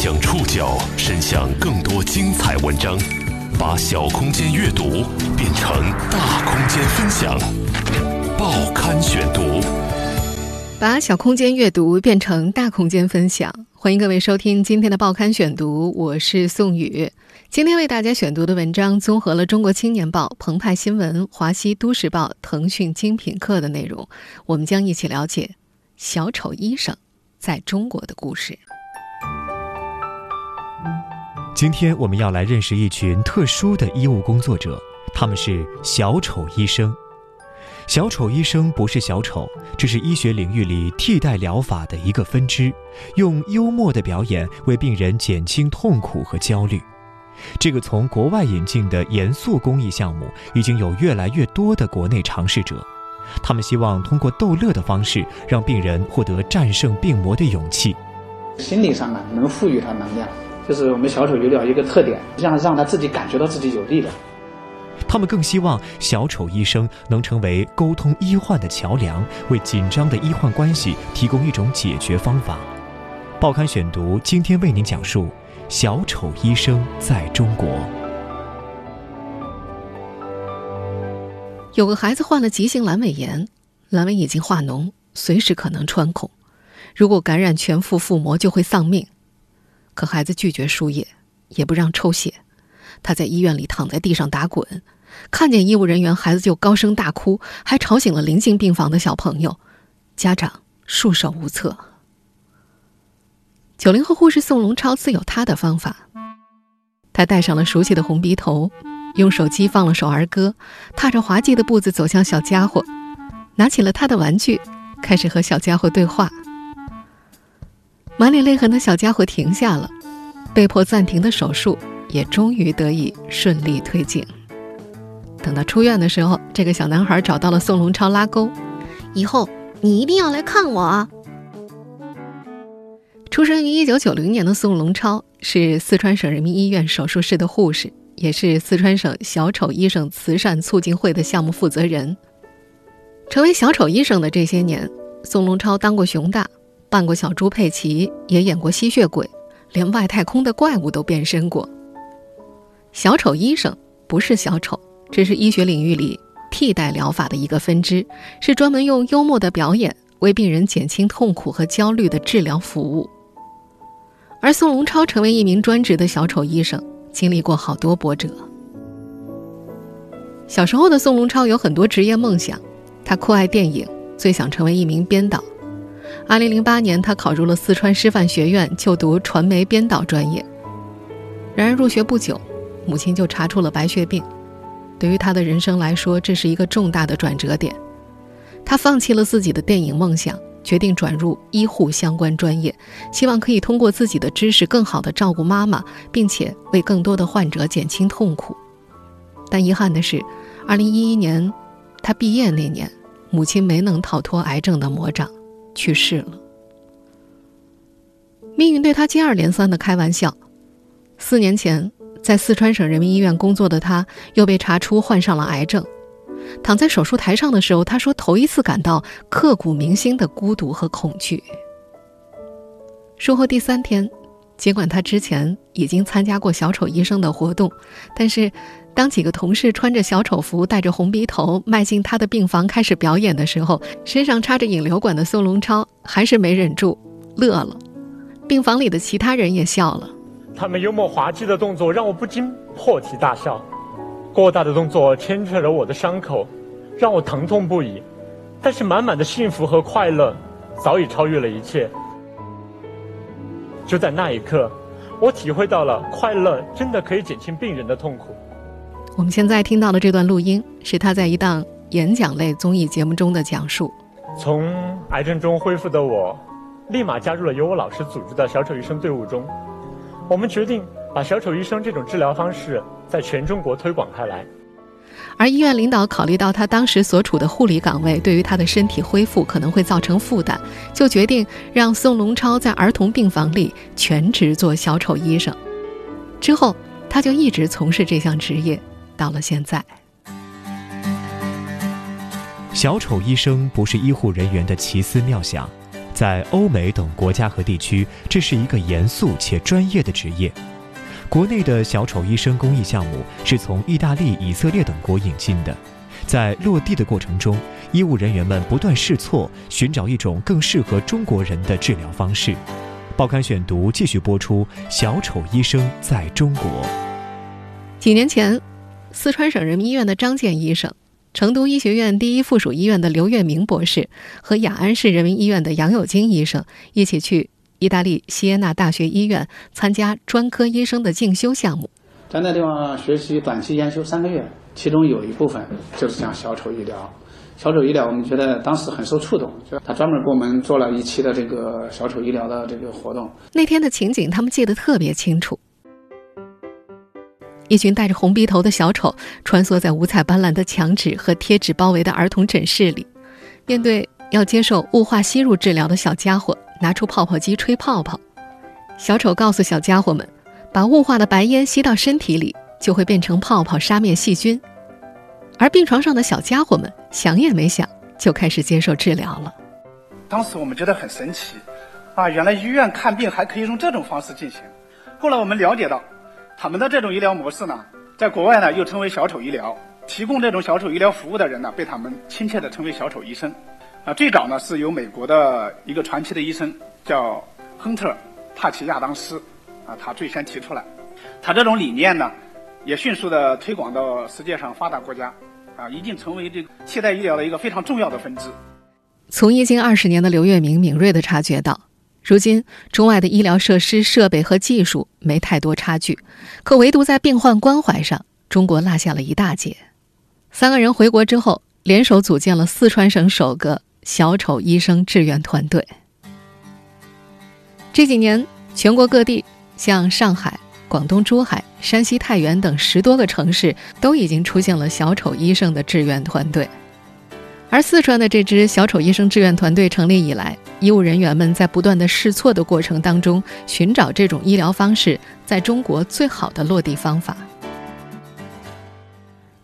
将触角伸向更多精彩文章，把小空间阅读变成大空间分享。报刊选读，把小空间阅读变成大空间分享。欢迎各位收听今天的报刊选读，我是宋宇。今天为大家选读的文章综合了《中国青年报》、澎湃新闻、华西都市报、腾讯精品课的内容，我们将一起了解小丑医生在中国的故事。今天我们要来认识一群特殊的医务工作者，他们是小丑医生。小丑医生不是小丑，这是医学领域里替代疗法的一个分支，用幽默的表演为病人减轻痛苦和焦虑。这个从国外引进的严肃公益项目，已经有越来越多的国内尝试者。他们希望通过逗乐的方式，让病人获得战胜病魔的勇气。心理上呢，能赋予他能量。就是我们小丑有点一个特点，让让他自己感觉到自己有力量。他们更希望小丑医生能成为沟通医患的桥梁，为紧张的医患关系提供一种解决方法。报刊选读今天为您讲述小丑医生在中国。有个孩子患了急性阑尾炎，阑尾已经化脓，随时可能穿孔，如果感染全副腹膜就会丧命。可孩子拒绝输液，也不让抽血，他在医院里躺在地上打滚，看见医务人员，孩子就高声大哭，还吵醒了临近病房的小朋友，家长束手无策。九零后护士宋龙超自有他的方法，他戴上了熟悉的红鼻头，用手机放了首儿歌，踏着滑稽的步子走向小家伙，拿起了他的玩具，开始和小家伙对话。满脸泪痕的小家伙停下了，被迫暂停的手术也终于得以顺利推进。等到出院的时候，这个小男孩找到了宋龙超拉钩，以后你一定要来看我啊！出生于一九九零年的宋龙超是四川省人民医院手术室的护士，也是四川省小丑医生慈善促进会的项目负责人。成为小丑医生的这些年，宋龙超当过熊大。扮过小猪佩奇，也演过吸血鬼，连外太空的怪物都变身过。小丑医生不是小丑，这是医学领域里替代疗法的一个分支，是专门用幽默的表演为病人减轻痛苦和焦虑的治疗服务。而宋龙超成为一名专职的小丑医生，经历过好多波折。小时候的宋龙超有很多职业梦想，他酷爱电影，最想成为一名编导。二零零八年，他考入了四川师范学院，就读传媒编导专业。然而入学不久，母亲就查出了白血病，对于他的人生来说，这是一个重大的转折点。他放弃了自己的电影梦想，决定转入医护相关专业，希望可以通过自己的知识，更好的照顾妈妈，并且为更多的患者减轻痛苦。但遗憾的是，二零一一年，他毕业那年，母亲没能逃脱癌症的魔掌。去世了。命运对他接二连三的开玩笑。四年前，在四川省人民医院工作的他，又被查出患上了癌症。躺在手术台上的时候，他说：“头一次感到刻骨铭心的孤独和恐惧。”术后第三天，尽管他之前已经参加过小丑医生的活动，但是。当几个同事穿着小丑服、戴着红鼻头迈进他的病房开始表演的时候，身上插着引流管的宋龙超还是没忍住乐了。病房里的其他人也笑了。他们幽默滑稽的动作让我不禁破涕大笑，过大的动作牵扯了我的伤口，让我疼痛不已。但是满满的幸福和快乐早已超越了一切。就在那一刻，我体会到了快乐真的可以减轻病人的痛苦。我们现在听到的这段录音，是他在一档演讲类综艺节目中的讲述。从癌症中恢复的我，立马加入了由我老师组织的小丑医生队伍中。我们决定把小丑医生这种治疗方式在全中国推广开来。而医院领导考虑到他当时所处的护理岗位对于他的身体恢复可能会造成负担，就决定让宋龙超在儿童病房里全职做小丑医生。之后，他就一直从事这项职业。到了现在，小丑医生不是医护人员的奇思妙想，在欧美等国家和地区，这是一个严肃且专业的职业。国内的小丑医生公益项目是从意大利、以色列等国引进的，在落地的过程中，医务人员们不断试错，寻找一种更适合中国人的治疗方式。报刊选读继续播出：小丑医生在中国。几年前，四川省人民医院的张健医生。成都医学院第一附属医院的刘月明博士和雅安市人民医院的杨友金医生一起去意大利锡耶纳大学医院参加专科医生的进修项目，在那地方学习短期研修三个月，其中有一部分就是讲小丑医疗。小丑医疗，我们觉得当时很受触动，就他专门给我们做了一期的这个小丑医疗的这个活动。那天的情景，他们记得特别清楚。一群戴着红鼻头的小丑穿梭在五彩斑斓的墙纸和贴纸包围的儿童诊室里，面对要接受雾化吸入治疗的小家伙，拿出泡泡机吹泡泡。小丑告诉小家伙们，把雾化的白烟吸到身体里，就会变成泡泡杀灭细菌。而病床上的小家伙们想也没想，就开始接受治疗了。当时我们觉得很神奇，啊，原来医院看病还可以用这种方式进行。后来我们了解到。他们的这种医疗模式呢，在国外呢又称为小丑医疗。提供这种小丑医疗服务的人呢，被他们亲切地称为小丑医生。啊，最早呢是由美国的一个传奇的医生叫亨特·帕奇亚当斯，啊，他最先提出来。他这种理念呢，也迅速地推广到世界上发达国家，啊，已经成为这个现代医疗的一个非常重要的分支。从医经二十年的刘月明敏锐地察觉到。如今，中外的医疗设施、设备和技术没太多差距，可唯独在病患关怀上，中国落下了一大截。三个人回国之后，联手组建了四川省首个小丑医生志愿团队。这几年，全国各地，像上海、广东珠海、山西太原等十多个城市，都已经出现了小丑医生的志愿团队。而四川的这支小丑医生志愿团队成立以来，医务人员们在不断的试错的过程当中，寻找这种医疗方式在中国最好的落地方法。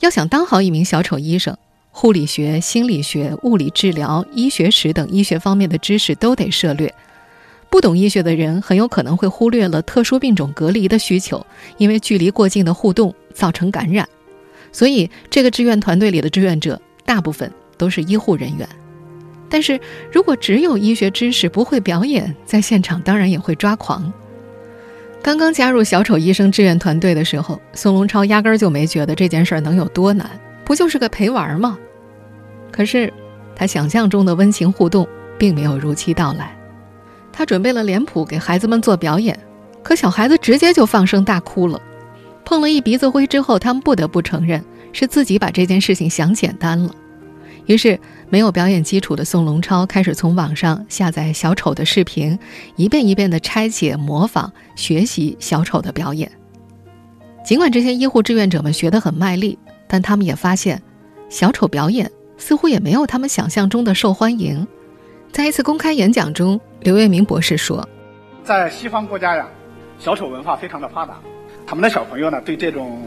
要想当好一名小丑医生，护理学、心理学、物理治疗、医学史等医学方面的知识都得涉略。不懂医学的人很有可能会忽略了特殊病种隔离的需求，因为距离过近的互动造成感染。所以，这个志愿团队里的志愿者大部分。都是医护人员，但是如果只有医学知识不会表演，在现场当然也会抓狂。刚刚加入小丑医生志愿团队的时候，宋龙超压根儿就没觉得这件事儿能有多难，不就是个陪玩吗？可是他想象中的温情互动并没有如期到来。他准备了脸谱给孩子们做表演，可小孩子直接就放声大哭了。碰了一鼻子灰之后，他们不得不承认是自己把这件事情想简单了。于是，没有表演基础的宋龙超开始从网上下载小丑的视频，一遍一遍地拆解、模仿、学习小丑的表演。尽管这些医护志愿者们学得很卖力，但他们也发现，小丑表演似乎也没有他们想象中的受欢迎。在一次公开演讲中，刘月明博士说：“在西方国家呀，小丑文化非常的发达，他们的小朋友呢，对这种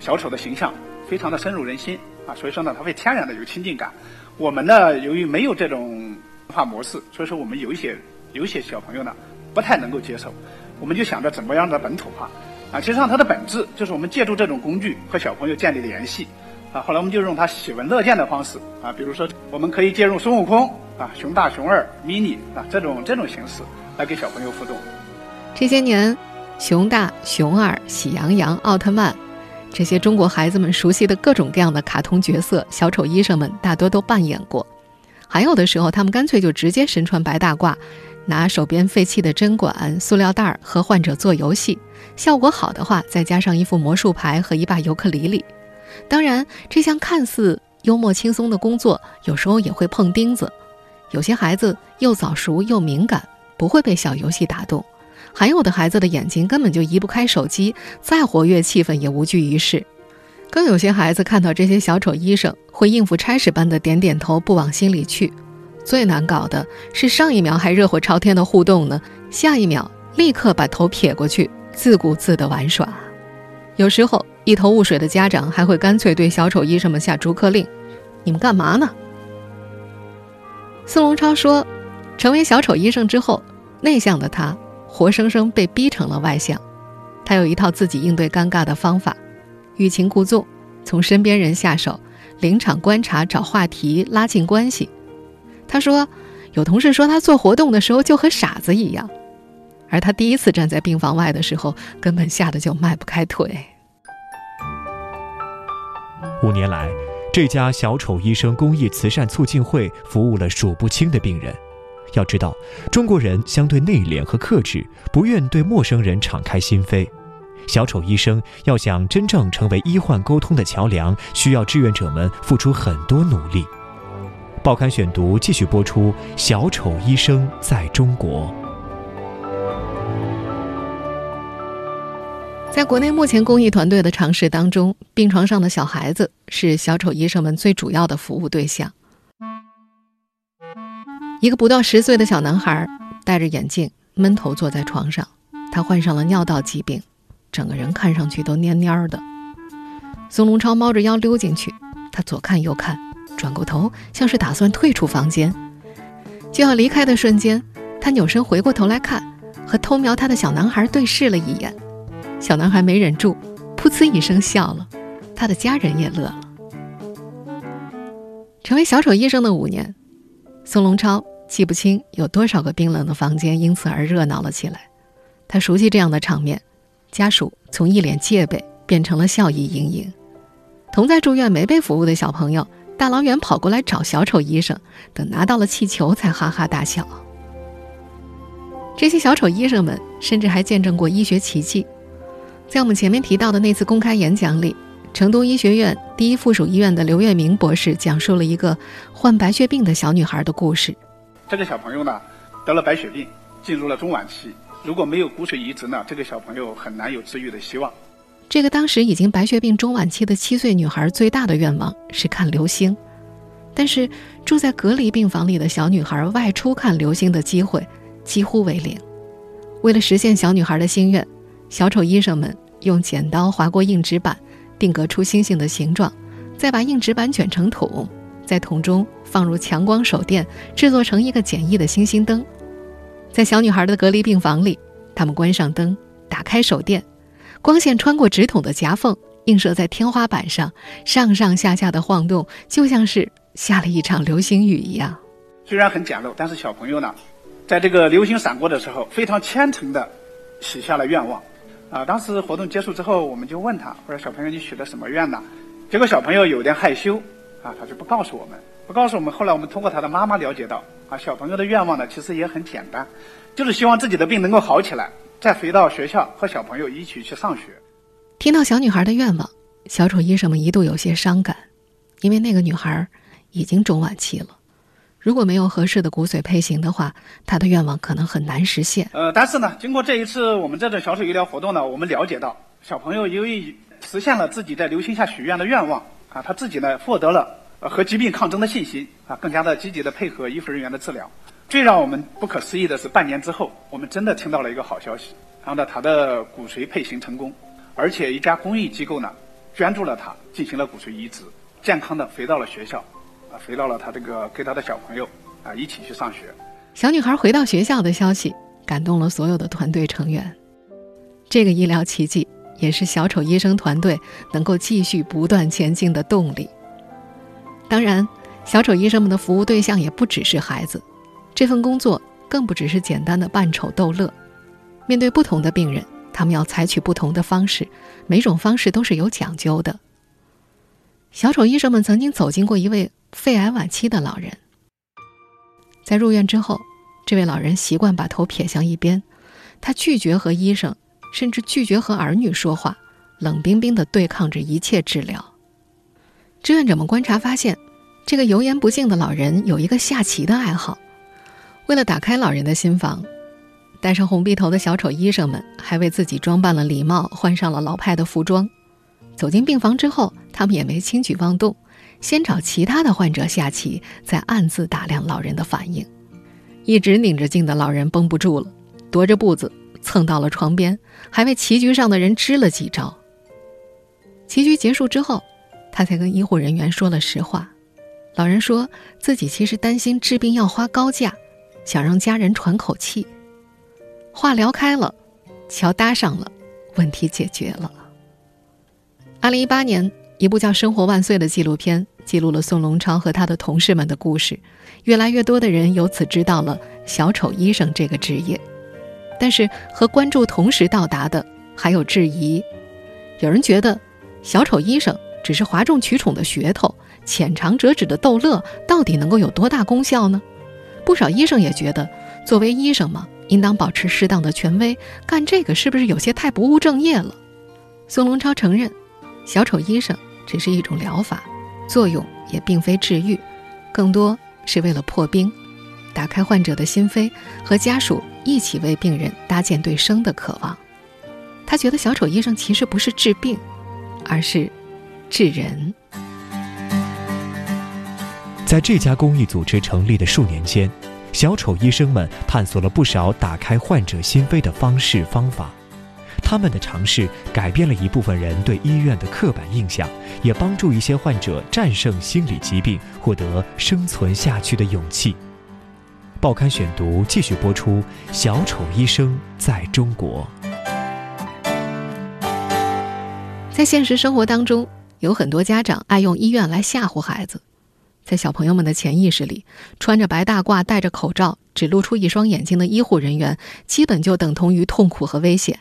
小丑的形象非常的深入人心。”啊，所以说呢，他会天然的有亲近感。我们呢，由于没有这种文化模式，所以说我们有一些有一些小朋友呢，不太能够接受。我们就想着怎么样的本土化。啊，其实上它的本质就是我们借助这种工具和小朋友建立联系。啊，后来我们就用他喜闻乐见的方式。啊，比如说我们可以借用孙悟空、啊熊大、熊二、mini 啊这种这种形式来给小朋友互动。这些年，熊大、熊二、喜羊羊、奥特曼。这些中国孩子们熟悉的各种各样的卡通角色，小丑医生们大多都扮演过。还有的时候，他们干脆就直接身穿白大褂，拿手边废弃的针管、塑料袋儿和患者做游戏。效果好的话，再加上一副魔术牌和一把尤克里里。当然，这项看似幽默轻松的工作，有时候也会碰钉子。有些孩子又早熟又敏感，不会被小游戏打动。还有的孩子的眼睛根本就移不开手机，再活跃气氛也无济于事。更有些孩子看到这些小丑医生，会应付差事般的点点头，不往心里去。最难搞的是上一秒还热火朝天的互动呢，下一秒立刻把头撇过去，自顾自的玩耍。有时候一头雾水的家长还会干脆对小丑医生们下逐客令：“你们干嘛呢？”宋龙超说。成为小丑医生之后，内向的他活生生被逼成了外向。他有一套自己应对尴尬的方法：欲擒故纵，从身边人下手，临场观察，找话题，拉近关系。他说，有同事说他做活动的时候就和傻子一样，而他第一次站在病房外的时候，根本吓得就迈不开腿。五年来，这家小丑医生公益慈善促进会服务了数不清的病人。要知道，中国人相对内敛和克制，不愿对陌生人敞开心扉。小丑医生要想真正成为医患沟通的桥梁，需要志愿者们付出很多努力。报刊选读继续播出：小丑医生在中国。在国内目前公益团队的尝试当中，病床上的小孩子是小丑医生们最主要的服务对象。一个不到十岁的小男孩戴着眼镜，闷头坐在床上。他患上了尿道疾病，整个人看上去都蔫蔫的。宋龙超猫着腰溜进去，他左看右看，转过头，像是打算退出房间。就要离开的瞬间，他扭身回过头来看，和偷瞄他的小男孩对视了一眼。小男孩没忍住，噗呲一声笑了，他的家人也乐了。成为小丑医生的五年，宋龙超记不清有多少个冰冷的房间因此而热闹了起来。他熟悉这样的场面，家属从一脸戒备变成了笑意盈盈。同在住院没被服务的小朋友，大老远跑过来找小丑医生，等拿到了气球才哈哈大笑。这些小丑医生们甚至还见证过医学奇迹。在我们前面提到的那次公开演讲里，成都医学院第一附属医院的刘月明博士讲述了一个患白血病的小女孩的故事。这个小朋友呢，得了白血病，进入了中晚期。如果没有骨髓移植呢，这个小朋友很难有治愈的希望。这个当时已经白血病中晚期的七岁女孩最大的愿望是看流星，但是住在隔离病房里的小女孩外出看流星的机会几乎为零。为了实现小女孩的心愿，小丑医生们。用剪刀划过硬纸板，定格出星星的形状，再把硬纸板卷成桶，在桶中放入强光手电，制作成一个简易的星星灯。在小女孩的隔离病房里，他们关上灯，打开手电，光线穿过纸筒的夹缝，映射在天花板上，上上下下的晃动，就像是下了一场流星雨一样。虽然很简陋，但是小朋友呢，在这个流星闪过的时候，非常虔诚地许下了愿望。啊，当时活动结束之后，我们就问他，我说：“小朋友，你许的什么愿呢？”结果小朋友有点害羞，啊，他就不告诉我们，不告诉我们。后来我们通过他的妈妈了解到，啊，小朋友的愿望呢，其实也很简单，就是希望自己的病能够好起来，再回到学校和小朋友一起去上学。听到小女孩的愿望，小丑医生们一度有些伤感，因为那个女孩已经中晚期了。如果没有合适的骨髓配型的话，他的愿望可能很难实现。呃，但是呢，经过这一次我们这种小丑医疗活动呢，我们了解到，小朋友由于实现了自己在流星下许愿的愿望啊，他自己呢获得了和疾病抗争的信心啊，更加的积极的配合医护人员的治疗。最让我们不可思议的是，半年之后，我们真的听到了一个好消息，然后呢，他的骨髓配型成功，而且一家公益机构呢捐助了他进行了骨髓移植，健康的回到了学校。回到了他这个跟他的小朋友啊一起去上学。小女孩回到学校的消息感动了所有的团队成员。这个医疗奇迹也是小丑医生团队能够继续不断前进的动力。当然，小丑医生们的服务对象也不只是孩子，这份工作更不只是简单的扮丑逗乐。面对不同的病人，他们要采取不同的方式，每种方式都是有讲究的。小丑医生们曾经走进过一位。肺癌晚期的老人，在入院之后，这位老人习惯把头撇向一边，他拒绝和医生，甚至拒绝和儿女说话，冷冰冰地对抗着一切治疗。志愿者们观察发现，这个油盐不进的老人有一个下棋的爱好。为了打开老人的心房，戴上红鼻头的小丑医生们还为自己装扮了礼帽，换上了老派的服装。走进病房之后，他们也没轻举妄动。先找其他的患者下棋，再暗自打量老人的反应。一直拧着劲的老人绷不住了，踱着步子蹭到了床边，还为棋局上的人支了几招。棋局结束之后，他才跟医护人员说了实话。老人说自己其实担心治病要花高价，想让家人喘口气。话聊开了，桥搭上了，问题解决了。二零一八年，一部叫《生活万岁》的纪录片记录了宋龙超和他的同事们的故事，越来越多的人由此知道了小丑医生这个职业。但是和关注同时到达的还有质疑，有人觉得小丑医生只是哗众取宠的噱头，浅尝辄止的逗乐，到底能够有多大功效呢？不少医生也觉得，作为医生嘛，应当保持适当的权威，干这个是不是有些太不务正业了？宋龙超承认。小丑医生只是一种疗法，作用也并非治愈，更多是为了破冰，打开患者的心扉，和家属一起为病人搭建对生的渴望。他觉得小丑医生其实不是治病，而是治人。在这家公益组织成立的数年间，小丑医生们探索了不少打开患者心扉的方式方法。他们的尝试改变了一部分人对医院的刻板印象，也帮助一些患者战胜心理疾病，获得生存下去的勇气。报刊选读继续播出：小丑医生在中国。在现实生活当中，有很多家长爱用医院来吓唬孩子，在小朋友们的潜意识里，穿着白大褂、戴着口罩、只露出一双眼睛的医护人员，基本就等同于痛苦和危险。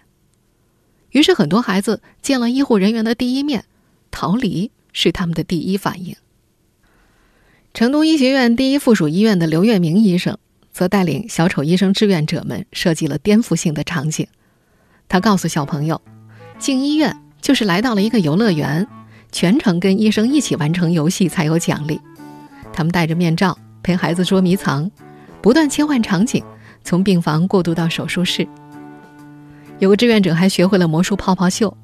于是，很多孩子见了医护人员的第一面，逃离是他们的第一反应。成都医学院第一附属医院的刘月明医生，则带领小丑医生志愿者们设计了颠覆性的场景。他告诉小朋友，进医院就是来到了一个游乐园，全程跟医生一起完成游戏才有奖励。他们戴着面罩陪孩子捉迷藏，不断切换场景，从病房过渡到手术室。有个志愿者还学会了魔术泡泡秀，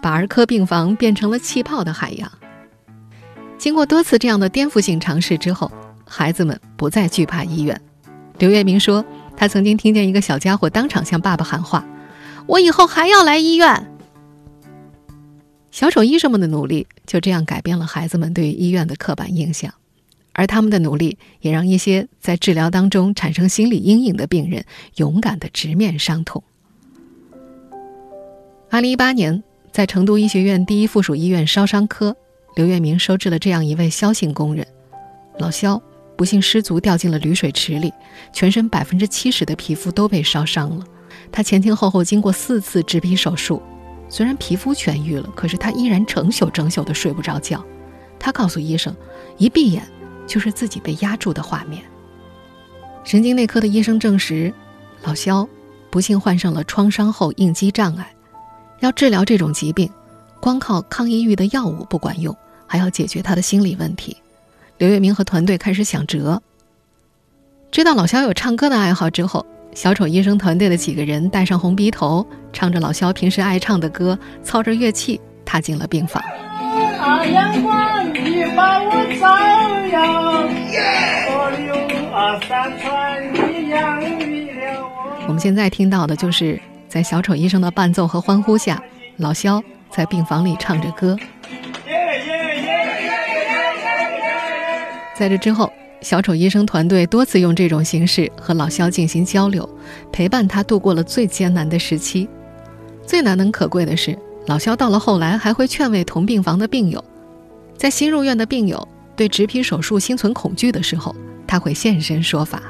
把儿科病房变成了气泡的海洋。经过多次这样的颠覆性尝试之后，孩子们不再惧怕医院。刘月明说，他曾经听见一个小家伙当场向爸爸喊话：“我以后还要来医院。”小丑医生们的努力就这样改变了孩子们对医院的刻板印象，而他们的努力也让一些在治疗当中产生心理阴影的病人勇敢地直面伤痛。二零一八年，在成都医学院第一附属医院烧伤科，刘月明收治了这样一位肖姓工人，老肖不幸失足掉进了铝水池里，全身百分之七十的皮肤都被烧伤了。他前前后后经过四次植皮手术，虽然皮肤痊愈了，可是他依然整宿整宿的睡不着觉。他告诉医生，一闭眼就是自己被压住的画面。神经内科的医生证实，老肖不幸患上了创伤后应激障碍。要治疗这种疾病，光靠抗抑郁的药物不管用，还要解决他的心理问题。刘月明和团队开始想辙。知道老肖有唱歌的爱好之后，小丑医生团队的几个人戴上红鼻头，唱着老肖平时爱唱的歌，操着乐器踏进了病房。我们现在听到的就是。在小丑医生的伴奏和欢呼下，老肖在病房里唱着歌。在这之后，小丑医生团队多次用这种形式和老肖进行交流，陪伴他度过了最艰难的时期。最难能可贵的是，老肖到了后来还会劝慰同病房的病友，在新入院的病友对植皮手术心存恐惧的时候，他会现身说法。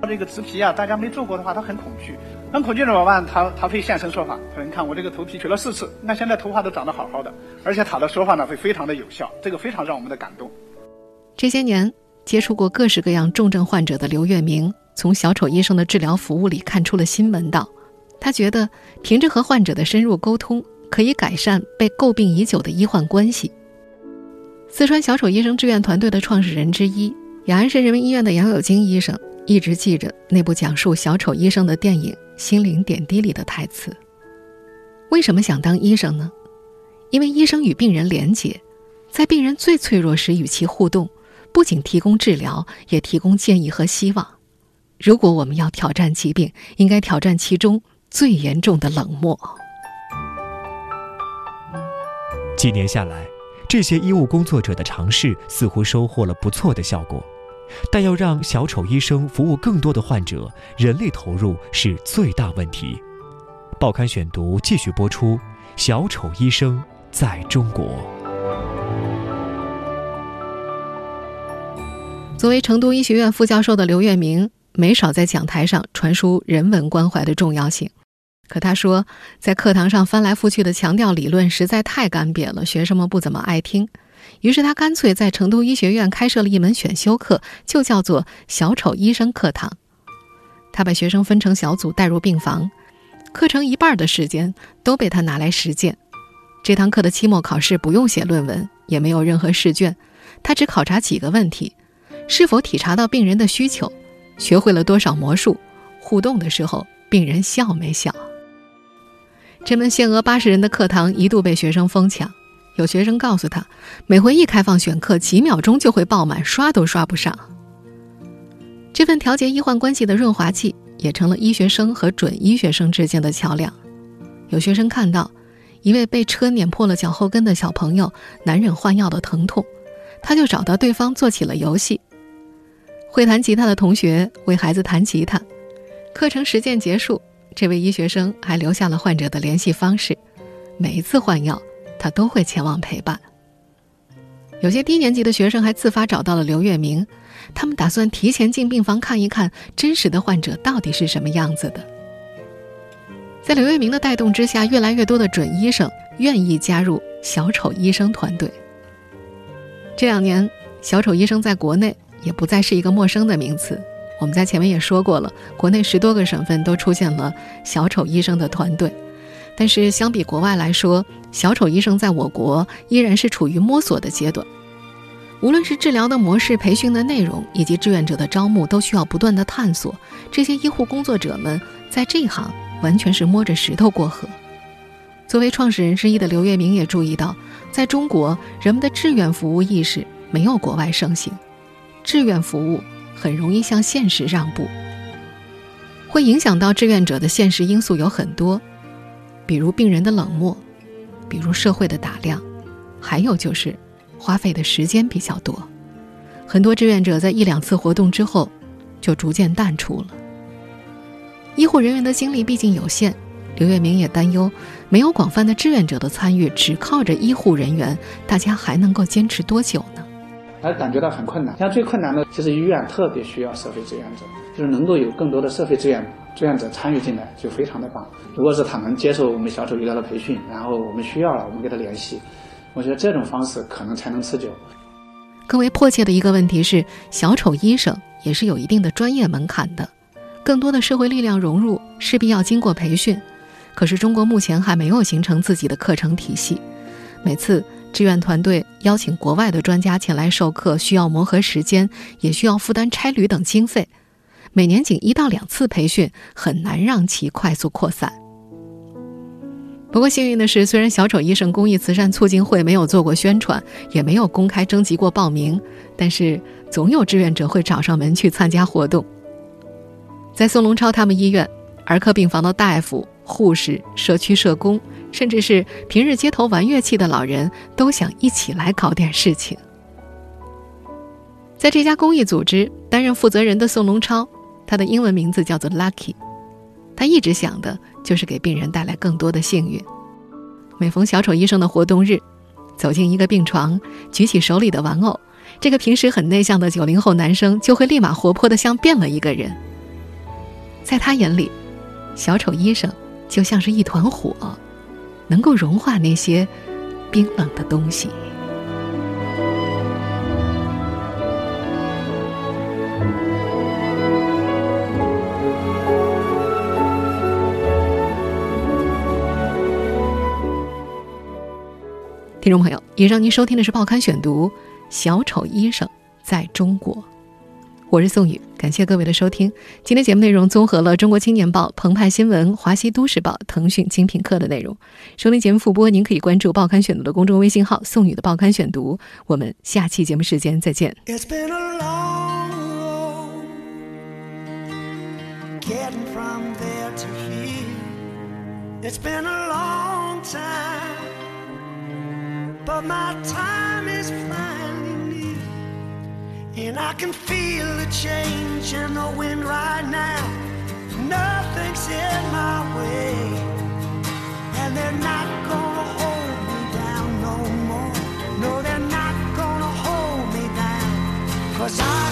他这个植皮啊，大家没做过的话，他很恐惧。很恐惧怎么办？他他会现身说法。他说：“你看我这个头皮取了四次，那现在头发都长得好好的，而且他的说法呢会非常的有效，这个非常让我们的感动。”这些年接触过各式各样重症患者的刘月明，从小丑医生的治疗服务里看出了新门道。他觉得凭着和患者的深入沟通，可以改善被诟病已久的医患关系。四川小丑医生志愿团队的创始人之一，雅安市人民医院的杨有金医生，一直记着那部讲述小丑医生的电影。心灵点滴里的台词。为什么想当医生呢？因为医生与病人连结，在病人最脆弱时与其互动，不仅提供治疗，也提供建议和希望。如果我们要挑战疾病，应该挑战其中最严重的冷漠。几年下来，这些医务工作者的尝试似乎收获了不错的效果。但要让小丑医生服务更多的患者，人力投入是最大问题。报刊选读继续播出：小丑医生在中国。作为成都医学院副教授的刘月明，没少在讲台上传输人文关怀的重要性。可他说，在课堂上翻来覆去的强调理论实在太干瘪了，学生们不怎么爱听。于是他干脆在成都医学院开设了一门选修课，就叫做“小丑医生课堂”。他把学生分成小组，带入病房，课程一半的时间都被他拿来实践。这堂课的期末考试不用写论文，也没有任何试卷，他只考察几个问题：是否体察到病人的需求，学会了多少魔术，互动的时候病人笑没笑。这门限额八十人的课堂一度被学生疯抢，有学生告诉他，每回一开放选课，几秒钟就会爆满，刷都刷不上。这份调节医患关系的润滑剂，也成了医学生和准医学生之间的桥梁。有学生看到一位被车碾破了脚后跟的小朋友难忍换药的疼痛，他就找到对方做起了游戏。会弹吉他的同学为孩子弹吉他，课程实践结束。这位医学生还留下了患者的联系方式，每一次换药，他都会前往陪伴。有些低年级的学生还自发找到了刘月明，他们打算提前进病房看一看真实的患者到底是什么样子的。在刘月明的带动之下，越来越多的准医生愿意加入小丑医生团队。这两年，小丑医生在国内也不再是一个陌生的名词。我们在前面也说过了，国内十多个省份都出现了小丑医生的团队，但是相比国外来说，小丑医生在我国依然是处于摸索的阶段。无论是治疗的模式、培训的内容，以及志愿者的招募，都需要不断的探索。这些医护工作者们在这行完全是摸着石头过河。作为创始人之一的刘月明也注意到，在中国人们的志愿服务意识没有国外盛行，志愿服务。很容易向现实让步，会影响到志愿者的现实因素有很多，比如病人的冷漠，比如社会的打量，还有就是花费的时间比较多。很多志愿者在一两次活动之后，就逐渐淡出了。医护人员的精力毕竟有限，刘月明也担忧，没有广泛的志愿者的参与，只靠着医护人员，大家还能够坚持多久呢？还感觉到很困难。像最困难的，就是医院特别需要社会志愿者，就是能够有更多的社会志愿志愿者参与进来，就非常的棒。如果是他能接受我们小丑医疗的培训，然后我们需要了，我们跟他联系，我觉得这种方式可能才能持久。更为迫切的一个问题是，小丑医生也是有一定的专业门槛的，更多的社会力量融入势必要经过培训，可是中国目前还没有形成自己的课程体系，每次。志愿团队邀请国外的专家前来授课，需要磨合时间，也需要负担差旅等经费。每年仅一到两次培训，很难让其快速扩散。不过幸运的是，虽然小丑医生公益慈善促进会没有做过宣传，也没有公开征集过报名，但是总有志愿者会找上门去参加活动。在宋龙超他们医院儿科病房的大夫、护士、社区社工。甚至是平日街头玩乐器的老人，都想一起来搞点事情。在这家公益组织担任负责人的宋龙超，他的英文名字叫做 Lucky，他一直想的就是给病人带来更多的幸运。每逢小丑医生的活动日，走进一个病床，举起手里的玩偶，这个平时很内向的九零后男生就会立马活泼的像变了一个人。在他眼里，小丑医生就像是一团火。能够融化那些冰冷的东西。听众朋友，以上您收听的是《报刊选读》，小丑医生在中国。我是宋宇，感谢各位的收听。今天节目内容综合了《中国青年报》、澎湃新闻、华西都市报、腾讯精品课的内容。收听节目复播，您可以关注《报刊选读》的公众微信号“宋宇的报刊选读”。我们下期节目时间再见。It's been a long. And I can feel the change in the wind right now. Nothing's in my way. And they're not gonna hold me down no more. No, they're not gonna hold me down. Cause I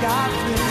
got me.